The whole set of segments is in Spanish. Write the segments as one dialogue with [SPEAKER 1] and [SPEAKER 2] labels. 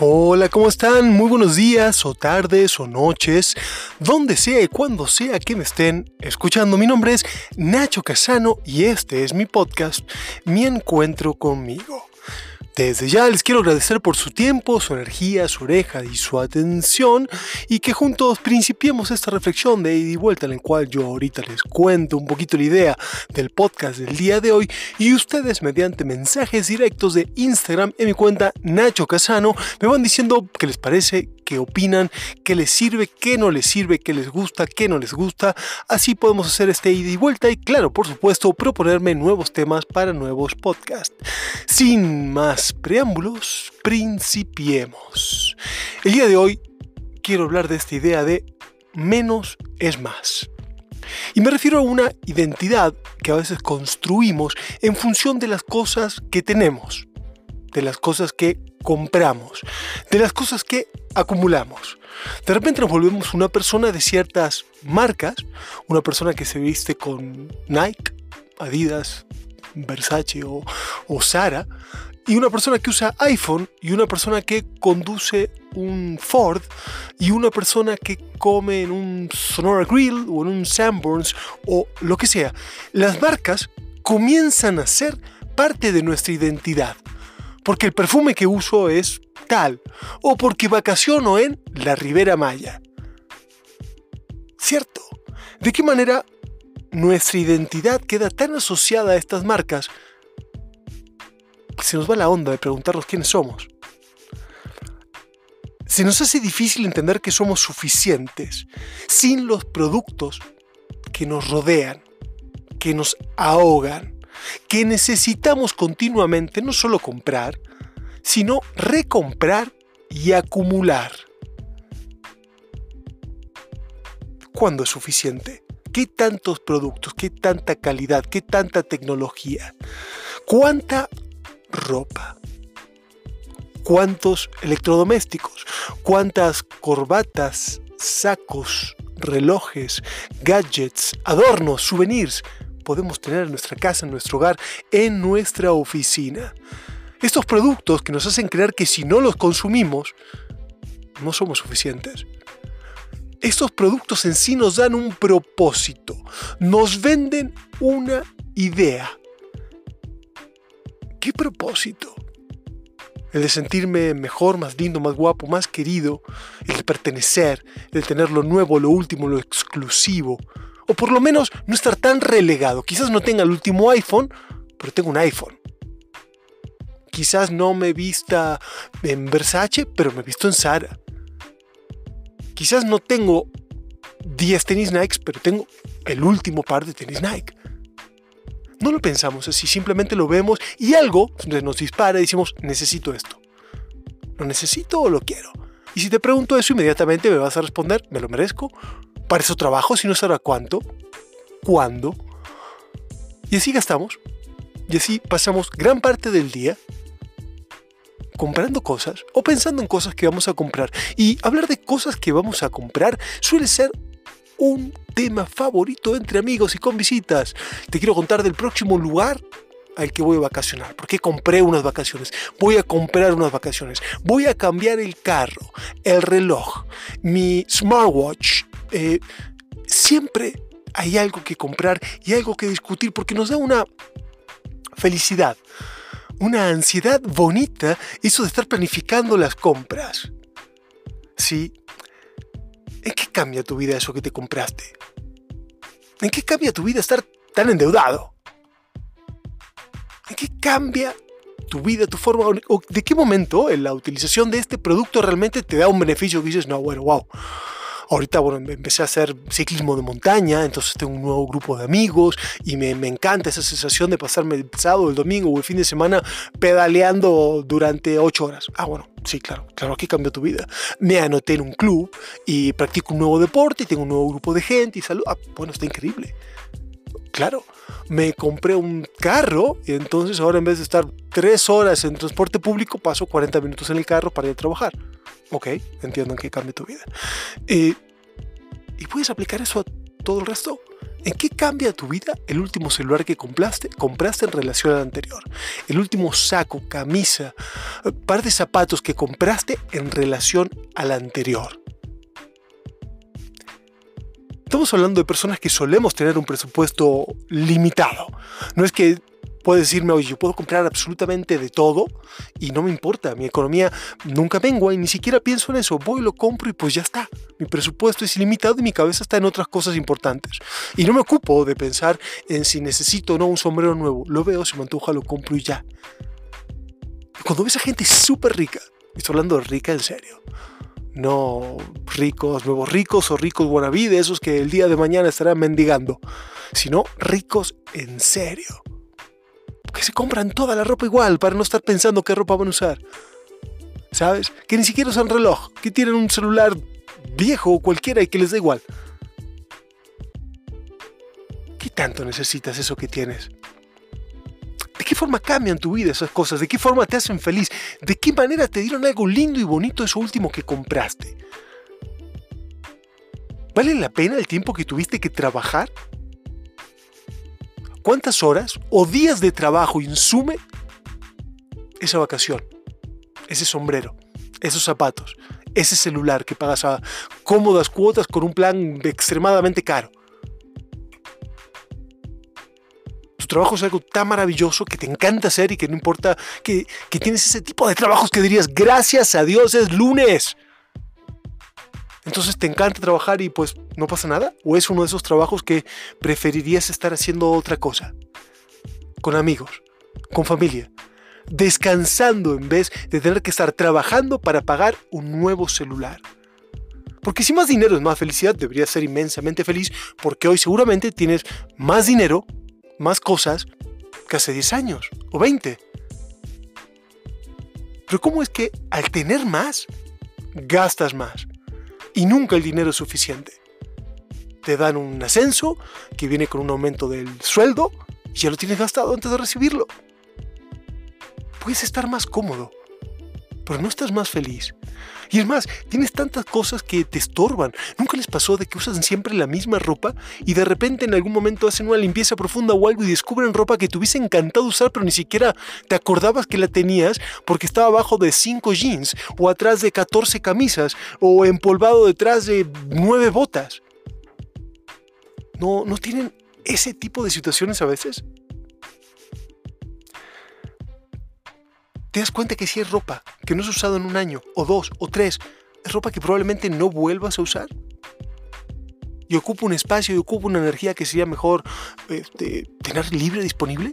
[SPEAKER 1] Hola, ¿cómo están? Muy buenos días o tardes o noches, donde sea y cuando sea que me estén escuchando. Mi nombre es Nacho Casano y este es mi podcast, Mi Encuentro conmigo. Desde ya les quiero agradecer por su tiempo, su energía, su oreja y su atención y que juntos principiemos esta reflexión de ida y vuelta en la cual yo ahorita les cuento un poquito la idea del podcast del día de hoy y ustedes mediante mensajes directos de Instagram en mi cuenta Nacho Casano me van diciendo qué les parece, qué opinan, qué les sirve, qué no les sirve, qué les gusta, qué no les gusta. Así podemos hacer este ida y vuelta y claro, por supuesto, proponerme nuevos temas para nuevos podcasts. Sin más preámbulos, principiemos. El día de hoy quiero hablar de esta idea de menos es más. Y me refiero a una identidad que a veces construimos en función de las cosas que tenemos, de las cosas que compramos, de las cosas que acumulamos. De repente nos volvemos una persona de ciertas marcas, una persona que se viste con Nike, Adidas, Versace o, o Zara, y una persona que usa iPhone, y una persona que conduce un Ford, y una persona que come en un Sonora Grill o en un Sanborns o lo que sea. Las marcas comienzan a ser parte de nuestra identidad porque el perfume que uso es tal, o porque vacaciono en la Ribera Maya. ¿Cierto? ¿De qué manera nuestra identidad queda tan asociada a estas marcas que se nos va la onda de preguntarnos quiénes somos? Se nos hace difícil entender que somos suficientes sin los productos que nos rodean, que nos ahogan que necesitamos continuamente no solo comprar, sino recomprar y acumular. ¿Cuándo es suficiente? ¿Qué tantos productos? ¿Qué tanta calidad? ¿Qué tanta tecnología? ¿Cuánta ropa? ¿Cuántos electrodomésticos? ¿Cuántas corbatas, sacos, relojes, gadgets, adornos, souvenirs? podemos tener en nuestra casa, en nuestro hogar, en nuestra oficina. Estos productos que nos hacen creer que si no los consumimos, no somos suficientes. Estos productos en sí nos dan un propósito, nos venden una idea. ¿Qué propósito? El de sentirme mejor, más lindo, más guapo, más querido, el de pertenecer, el de tener lo nuevo, lo último, lo exclusivo, o por lo menos no estar tan relegado. Quizás no tenga el último iPhone, pero tengo un iPhone. Quizás no me vista en Versace, pero me visto en Zara. Quizás no tengo 10 tenis Nike, pero tengo el último par de tenis Nike. No lo pensamos así, simplemente lo vemos y algo nos dispara y decimos, necesito esto. ¿Lo necesito o lo quiero? Y si te pregunto eso, inmediatamente me vas a responder, ¿me lo merezco? Para eso trabajo, si no sabrá cuánto, cuándo. Y así gastamos. Y así pasamos gran parte del día comprando cosas o pensando en cosas que vamos a comprar. Y hablar de cosas que vamos a comprar suele ser un tema favorito entre amigos y con visitas. Te quiero contar del próximo lugar al que voy a vacacionar. Porque compré unas vacaciones. Voy a comprar unas vacaciones. Voy a cambiar el carro, el reloj, mi smartwatch, eh, siempre hay algo que comprar y algo que discutir porque nos da una felicidad, una ansiedad bonita eso de estar planificando las compras. ¿Sí? ¿En qué cambia tu vida eso que te compraste? ¿En qué cambia tu vida estar tan endeudado? ¿En qué cambia tu vida, tu forma? ¿O de qué momento en la utilización de este producto realmente te da un beneficio que dices, no, bueno, wow, Ahorita, bueno, em, empecé a hacer ciclismo de montaña, entonces tengo un nuevo grupo de amigos y me, me encanta esa sensación de pasarme el sábado, el domingo o el fin de semana pedaleando durante ocho horas. Ah, bueno, sí, claro, claro, aquí cambió tu vida. Me anoté en un club y practico un nuevo deporte y tengo un nuevo grupo de gente y salud. Ah, bueno, está increíble. Claro, me compré un carro y entonces ahora en vez de estar tres horas en transporte público, paso 40 minutos en el carro para ir a trabajar. Ok, entiendo en qué cambia tu vida. Eh, y puedes aplicar eso a todo el resto. ¿En qué cambia tu vida el último celular que compraste, compraste en relación al anterior? El último saco, camisa, par de zapatos que compraste en relación al anterior. Estamos hablando de personas que solemos tener un presupuesto limitado. No es que puedes decirme, oye, yo puedo comprar absolutamente de todo y no me importa, mi economía nunca mengua y ni siquiera pienso en eso, voy, lo compro y pues ya está. Mi presupuesto es ilimitado y mi cabeza está en otras cosas importantes. Y no me ocupo de pensar en si necesito o no un sombrero nuevo, lo veo, si me antoja, lo compro y ya. Cuando ves a gente súper rica, estoy hablando de rica en serio, no ricos, nuevos ricos o ricos wannabe, esos que el día de mañana estarán mendigando, sino ricos en serio. Que se compran toda la ropa igual para no estar pensando qué ropa van a usar. ¿Sabes? Que ni siquiera usan reloj, que tienen un celular viejo o cualquiera y que les da igual. ¿Qué tanto necesitas eso que tienes? ¿De qué forma cambian tu vida esas cosas? ¿De qué forma te hacen feliz? ¿De qué manera te dieron algo lindo y bonito eso último que compraste? ¿Vale la pena el tiempo que tuviste que trabajar? ¿Cuántas horas o días de trabajo insume esa vacación? Ese sombrero, esos zapatos, ese celular que pagas a cómodas cuotas con un plan extremadamente caro. tu trabajo es algo tan maravilloso que te encanta hacer y que no importa que, que tienes ese tipo de trabajos que dirías, gracias a Dios es lunes. Entonces te encanta trabajar y pues no pasa nada. O es uno de esos trabajos que preferirías estar haciendo otra cosa. Con amigos, con familia. Descansando en vez de tener que estar trabajando para pagar un nuevo celular. Porque si más dinero es más felicidad, deberías ser inmensamente feliz porque hoy seguramente tienes más dinero más cosas que hace 10 años o 20. Pero ¿cómo es que al tener más, gastas más? Y nunca el dinero es suficiente. Te dan un ascenso que viene con un aumento del sueldo y ya lo tienes gastado antes de recibirlo. Puedes estar más cómodo, pero no estás más feliz. Y es más, tienes tantas cosas que te estorban. ¿Nunca les pasó de que usan siempre la misma ropa y de repente en algún momento hacen una limpieza profunda o algo y descubren ropa que te hubiese encantado usar pero ni siquiera te acordabas que la tenías porque estaba abajo de 5 jeans o atrás de 14 camisas o empolvado detrás de 9 botas? ¿No, no tienen ese tipo de situaciones a veces? Te das cuenta que si es ropa que no has usado en un año, o dos, o tres, es ropa que probablemente no vuelvas a usar. Y ocupa un espacio y ocupa una energía que sería mejor este, tener libre disponible.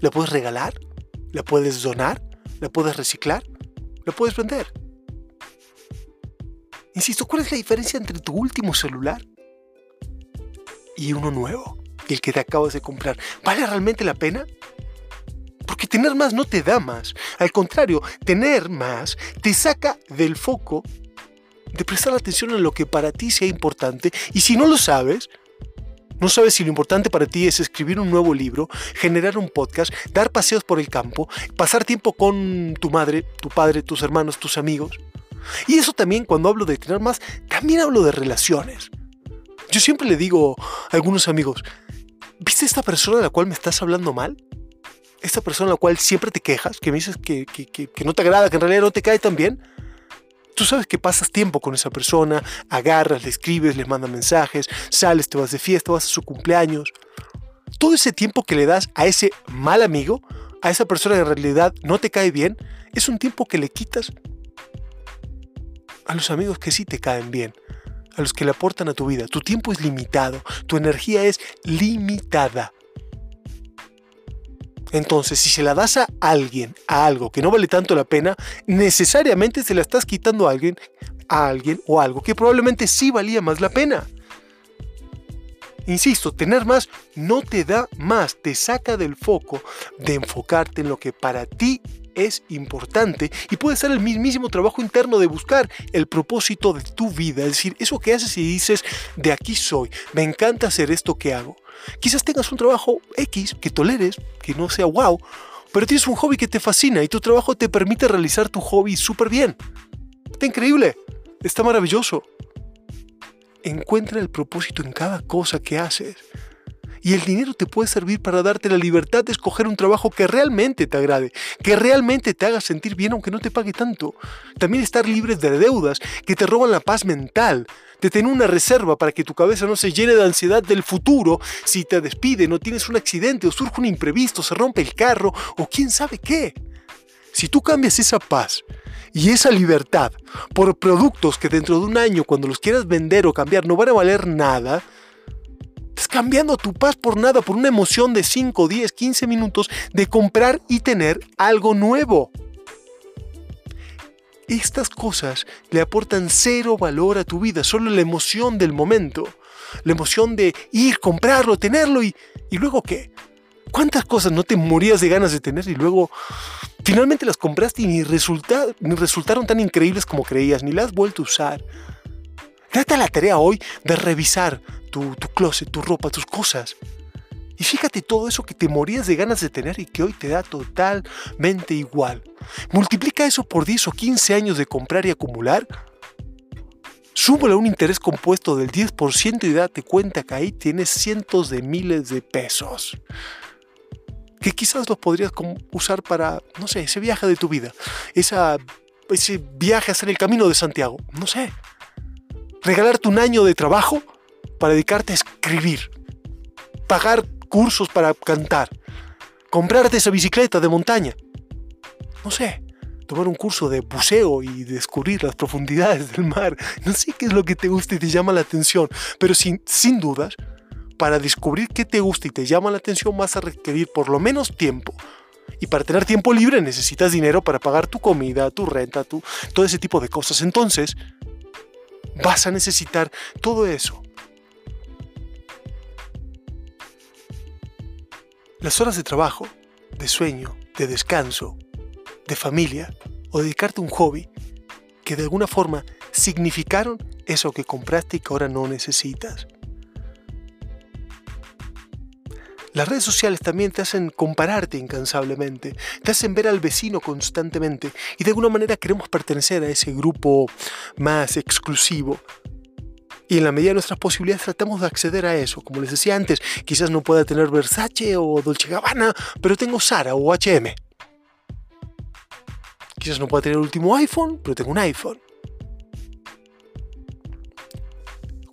[SPEAKER 1] La puedes regalar, la puedes donar, la puedes reciclar, la puedes vender. Insisto, ¿cuál es la diferencia entre tu último celular y uno nuevo? El que te acabas de comprar. ¿Vale realmente la pena? Porque tener más no te da más. Al contrario, tener más te saca del foco de prestar atención en lo que para ti sea importante. Y si no lo sabes, no sabes si lo importante para ti es escribir un nuevo libro, generar un podcast, dar paseos por el campo, pasar tiempo con tu madre, tu padre, tus hermanos, tus amigos. Y eso también cuando hablo de tener más, también hablo de relaciones. Yo siempre le digo a algunos amigos, ¿viste esta persona de la cual me estás hablando mal? Esta persona a la cual siempre te quejas, que me dices que, no te agrada, que en realidad no te cae tan bien, tú sabes que pasas tiempo con esa persona, agarras, le escribes, le mandas mensajes, sales, te vas de fiesta, vas a su cumpleaños. Todo ese tiempo que le das a ese mal amigo, a esa persona que en realidad no te cae bien, es un tiempo que le quitas a los amigos que sí te caen bien, a los que le aportan a tu vida. Tu tiempo es limitado, tu energía es limitada. Entonces, si se la das a alguien, a algo que no vale tanto la pena, necesariamente se la estás quitando a alguien, a alguien o algo que probablemente sí valía más la pena. Insisto, tener más no te da más, te saca del foco de enfocarte en lo que para ti es importante y puede ser el mismísimo trabajo interno de buscar el propósito de tu vida, es decir, eso que haces y dices, de aquí soy, me encanta hacer esto que hago. Quizás tengas un trabajo X que toleres, que no sea wow, pero tienes un hobby que te fascina y tu trabajo te permite realizar tu hobby súper bien. Está increíble, está maravilloso. Encuentra el propósito en cada cosa que haces. Y el dinero te puede servir para darte la libertad de escoger un trabajo que realmente te agrade, que realmente te haga sentir bien aunque no te pague tanto. También estar libres de deudas que te roban la paz mental, de tener una reserva para que tu cabeza no se llene de ansiedad del futuro si te despiden o tienes un accidente o surge un imprevisto, se rompe el carro o quién sabe qué. Si tú cambias esa paz y esa libertad por productos que dentro de un año cuando los quieras vender o cambiar no van a valer nada, estás cambiando tu paz por nada, por una emoción de 5, 10, 15 minutos de comprar y tener algo nuevo. Estas cosas le aportan cero valor a tu vida, solo la emoción del momento, la emoción de ir, comprarlo, tenerlo y, y luego qué. ¿Cuántas cosas no te morías de ganas de tener y luego finalmente las compraste y ni, ni resultaron tan increíbles como creías, ni las has vuelto a usar? Trata la tarea hoy de revisar tu, tu closet, tu ropa, tus cosas. Y fíjate todo eso que te morías de ganas de tener y que hoy te da totalmente igual. Multiplica eso por 10 o 15 años de comprar y acumular. Súmale un interés compuesto del 10% y date cuenta que ahí tienes cientos de miles de pesos. Que quizás los podrías usar para, no sé, ese viaje de tu vida. Ese viaje a hacer el camino de Santiago. No sé. Regalarte un año de trabajo para dedicarte a escribir. Pagar cursos para cantar, comprarte esa bicicleta de montaña, no sé, tomar un curso de buceo y descubrir las profundidades del mar, no sé qué es lo que te gusta y te llama la atención, pero sin, sin dudas, para descubrir qué te gusta y te llama la atención vas a requerir por lo menos tiempo. Y para tener tiempo libre necesitas dinero para pagar tu comida, tu renta, tu, todo ese tipo de cosas. Entonces, vas a necesitar todo eso. Las horas de trabajo, de sueño, de descanso, de familia o dedicarte a un hobby que de alguna forma significaron eso que compraste y que ahora no necesitas. Las redes sociales también te hacen compararte incansablemente, te hacen ver al vecino constantemente y de alguna manera queremos pertenecer a ese grupo más exclusivo, y en la medida de nuestras posibilidades tratamos de acceder a eso. Como les decía antes, quizás no pueda tener Versace o Dolce Gabbana, pero tengo Sara o HM. Quizás no pueda tener el último iPhone, pero tengo un iPhone.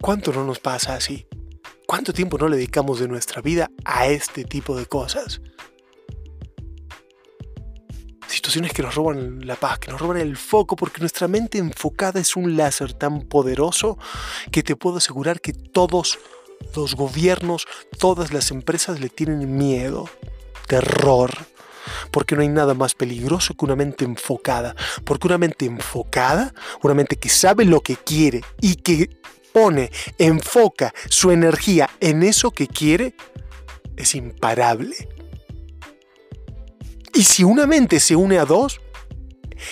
[SPEAKER 1] ¿Cuánto no nos pasa así? ¿Cuánto tiempo no le dedicamos de nuestra vida a este tipo de cosas? situaciones que nos roban la paz, que nos roban el foco, porque nuestra mente enfocada es un láser tan poderoso que te puedo asegurar que todos los gobiernos, todas las empresas le tienen miedo, terror. Porque no hay nada más peligroso que una mente enfocada. Porque una mente enfocada, una mente que sabe lo que quiere y que pone, enfoca su energía en eso que quiere, es imparable. Y si una mente se une a dos,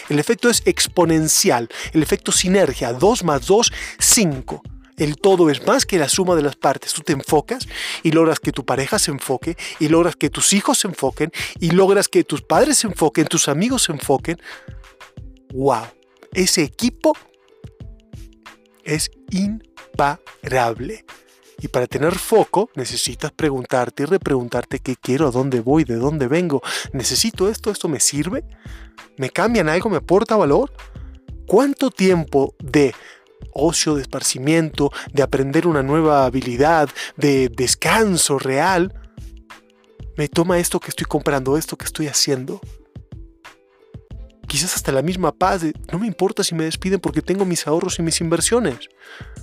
[SPEAKER 1] el efecto es exponencial, el efecto sinergia, 2 más 2, 5. El todo es más que la suma de las partes. Tú te enfocas y logras que tu pareja se enfoque, y logras que tus hijos se enfoquen, y logras que tus padres se enfoquen, tus amigos se enfoquen. ¡Wow! Ese equipo es imparable. Y para tener foco necesitas preguntarte y repreguntarte qué quiero, dónde voy, de dónde vengo. ¿Necesito esto? ¿Esto me sirve? ¿Me cambian algo? ¿Me aporta valor? ¿Cuánto tiempo de ocio, de esparcimiento, de aprender una nueva habilidad, de descanso real, me toma esto que estoy comprando, esto que estoy haciendo? Quizás hasta la misma paz de no me importa si me despiden porque tengo mis ahorros y mis inversiones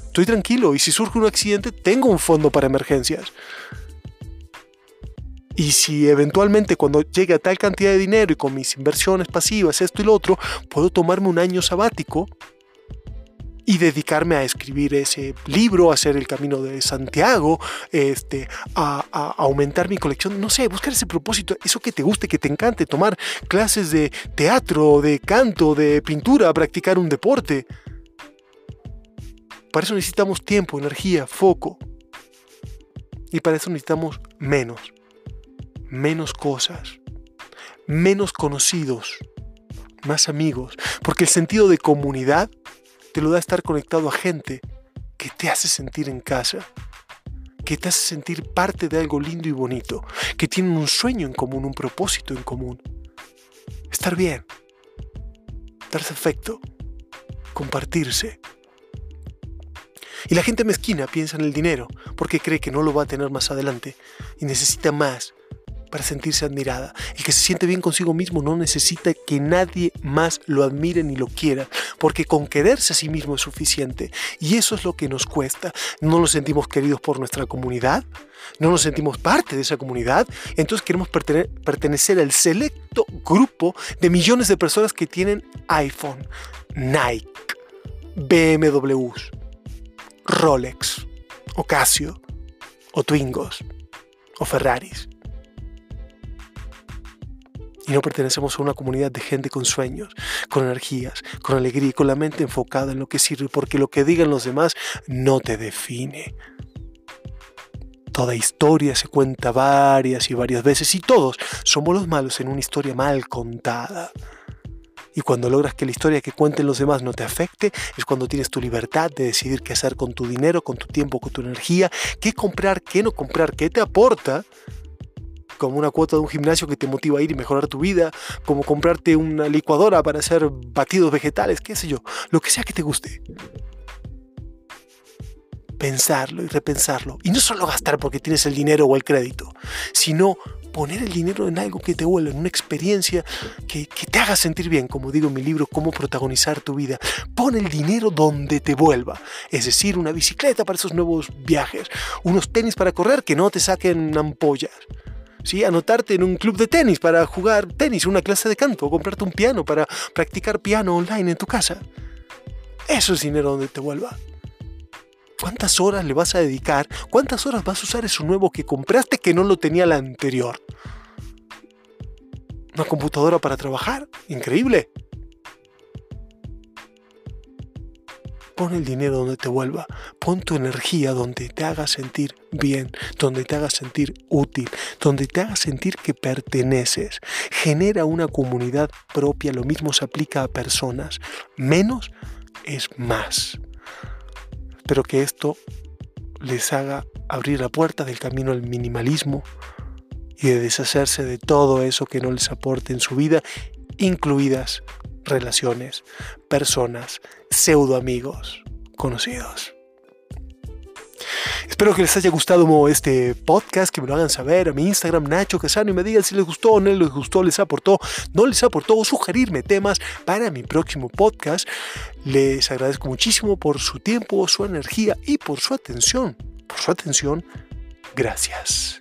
[SPEAKER 1] estoy tranquilo y si surge un accidente tengo un fondo para emergencias. Y si eventualmente cuando llegue a tal cantidad de dinero y con mis inversiones pasivas, esto y lo otro, puedo tomarme un año sabático y dedicarme a escribir ese libro, a hacer el camino de Santiago, este, a, a, aumentar mi colección, no sé, buscar ese propósito, eso que te guste, que te encante, tomar clases de teatro, de canto, de pintura, practicar un deporte. Para eso necesitamos tiempo, energía, foco. Y para eso necesitamos menos. Menos cosas. Menos conocidos. Más amigos. Porque el sentido de comunidad te lo da estar conectado a gente que te hace sentir en casa. que te hace sentir parte de algo lindo y bonito, que tienen un sueño en común, un propósito en común. Estar bien, darse afecto, compartirse. Y la gente mezquina piensa en el dinero porque cree que no lo va a tener más adelante y necesita más para sentirse admirada. El que se siente bien consigo mismo no necesita que nadie más lo admire ni lo quiera, porque con quererse a sí mismo es suficiente. Y eso es lo que nos cuesta. No nos sentimos queridos por nuestra comunidad, no nos sentimos parte de esa comunidad, entonces queremos pertenecer al selecto grupo de millones de personas que tienen iPhone, Nike, BMWs, Rolex, o Casio, o Twingos, o Ferraris y no pertenecemos a una comunidad de gente con sueños, con energías, con alegría y con la mente enfocada en lo que sirve, porque lo que digan los demás no te define. Toda historia se cuenta varias y varias veces y todos somos los malos en una historia mal contada. Y cuando logras que la historia que cuenten los demás no te afecte, es cuando tienes tu libertad de decidir qué hacer con tu dinero, con tu tiempo, con tu energía, qué comprar, qué no comprar, qué te aporta como una cuota de un gimnasio que te motiva a ir y mejorar tu vida, como comprarte una licuadora para hacer batidos vegetales, qué sé yo, lo que sea que te guste. Pensarlo y repensarlo. Y no solo gastar porque tienes el dinero o el crédito, sino poner el dinero en algo que te vuelva, en una experiencia que, que, te haga sentir bien, como digo en mi libro, cómo protagonizar tu vida. Pon el dinero donde te vuelva, es decir, una bicicleta para esos nuevos viajes, unos tenis para correr que no te saquen ampollas, ¿sí? anotarte en un club de tenis para jugar tenis, una clase de canto, o comprarte un piano para practicar piano online en tu casa. Eso es dinero donde te vuelva. ¿Cuántas horas le vas a dedicar? ¿Cuántas horas vas a usar eso nuevo que compraste que no lo tenía la anterior? ¿Una computadora para trabajar? Increíble. Pon el dinero donde te vuelva. Pon tu energía donde te haga sentir bien, donde te haga sentir útil, donde te haga sentir que perteneces. Genera una comunidad propia. Lo mismo se aplica a personas. Menos es más. Espero que esto les haga abrir la puerta del camino al minimalismo y de deshacerse de todo eso que no les aporte en su vida, incluidas relaciones, personas, pseudo amigos, conocidos. Espero que les haya gustado este podcast, que me lo hagan saber a mi Instagram Nacho Casano y me digan si les gustó o no les gustó, les aportó, no les aportó o sugerirme temas para mi próximo podcast. Les agradezco muchísimo por su tiempo, su energía y por su atención. Por su atención, gracias.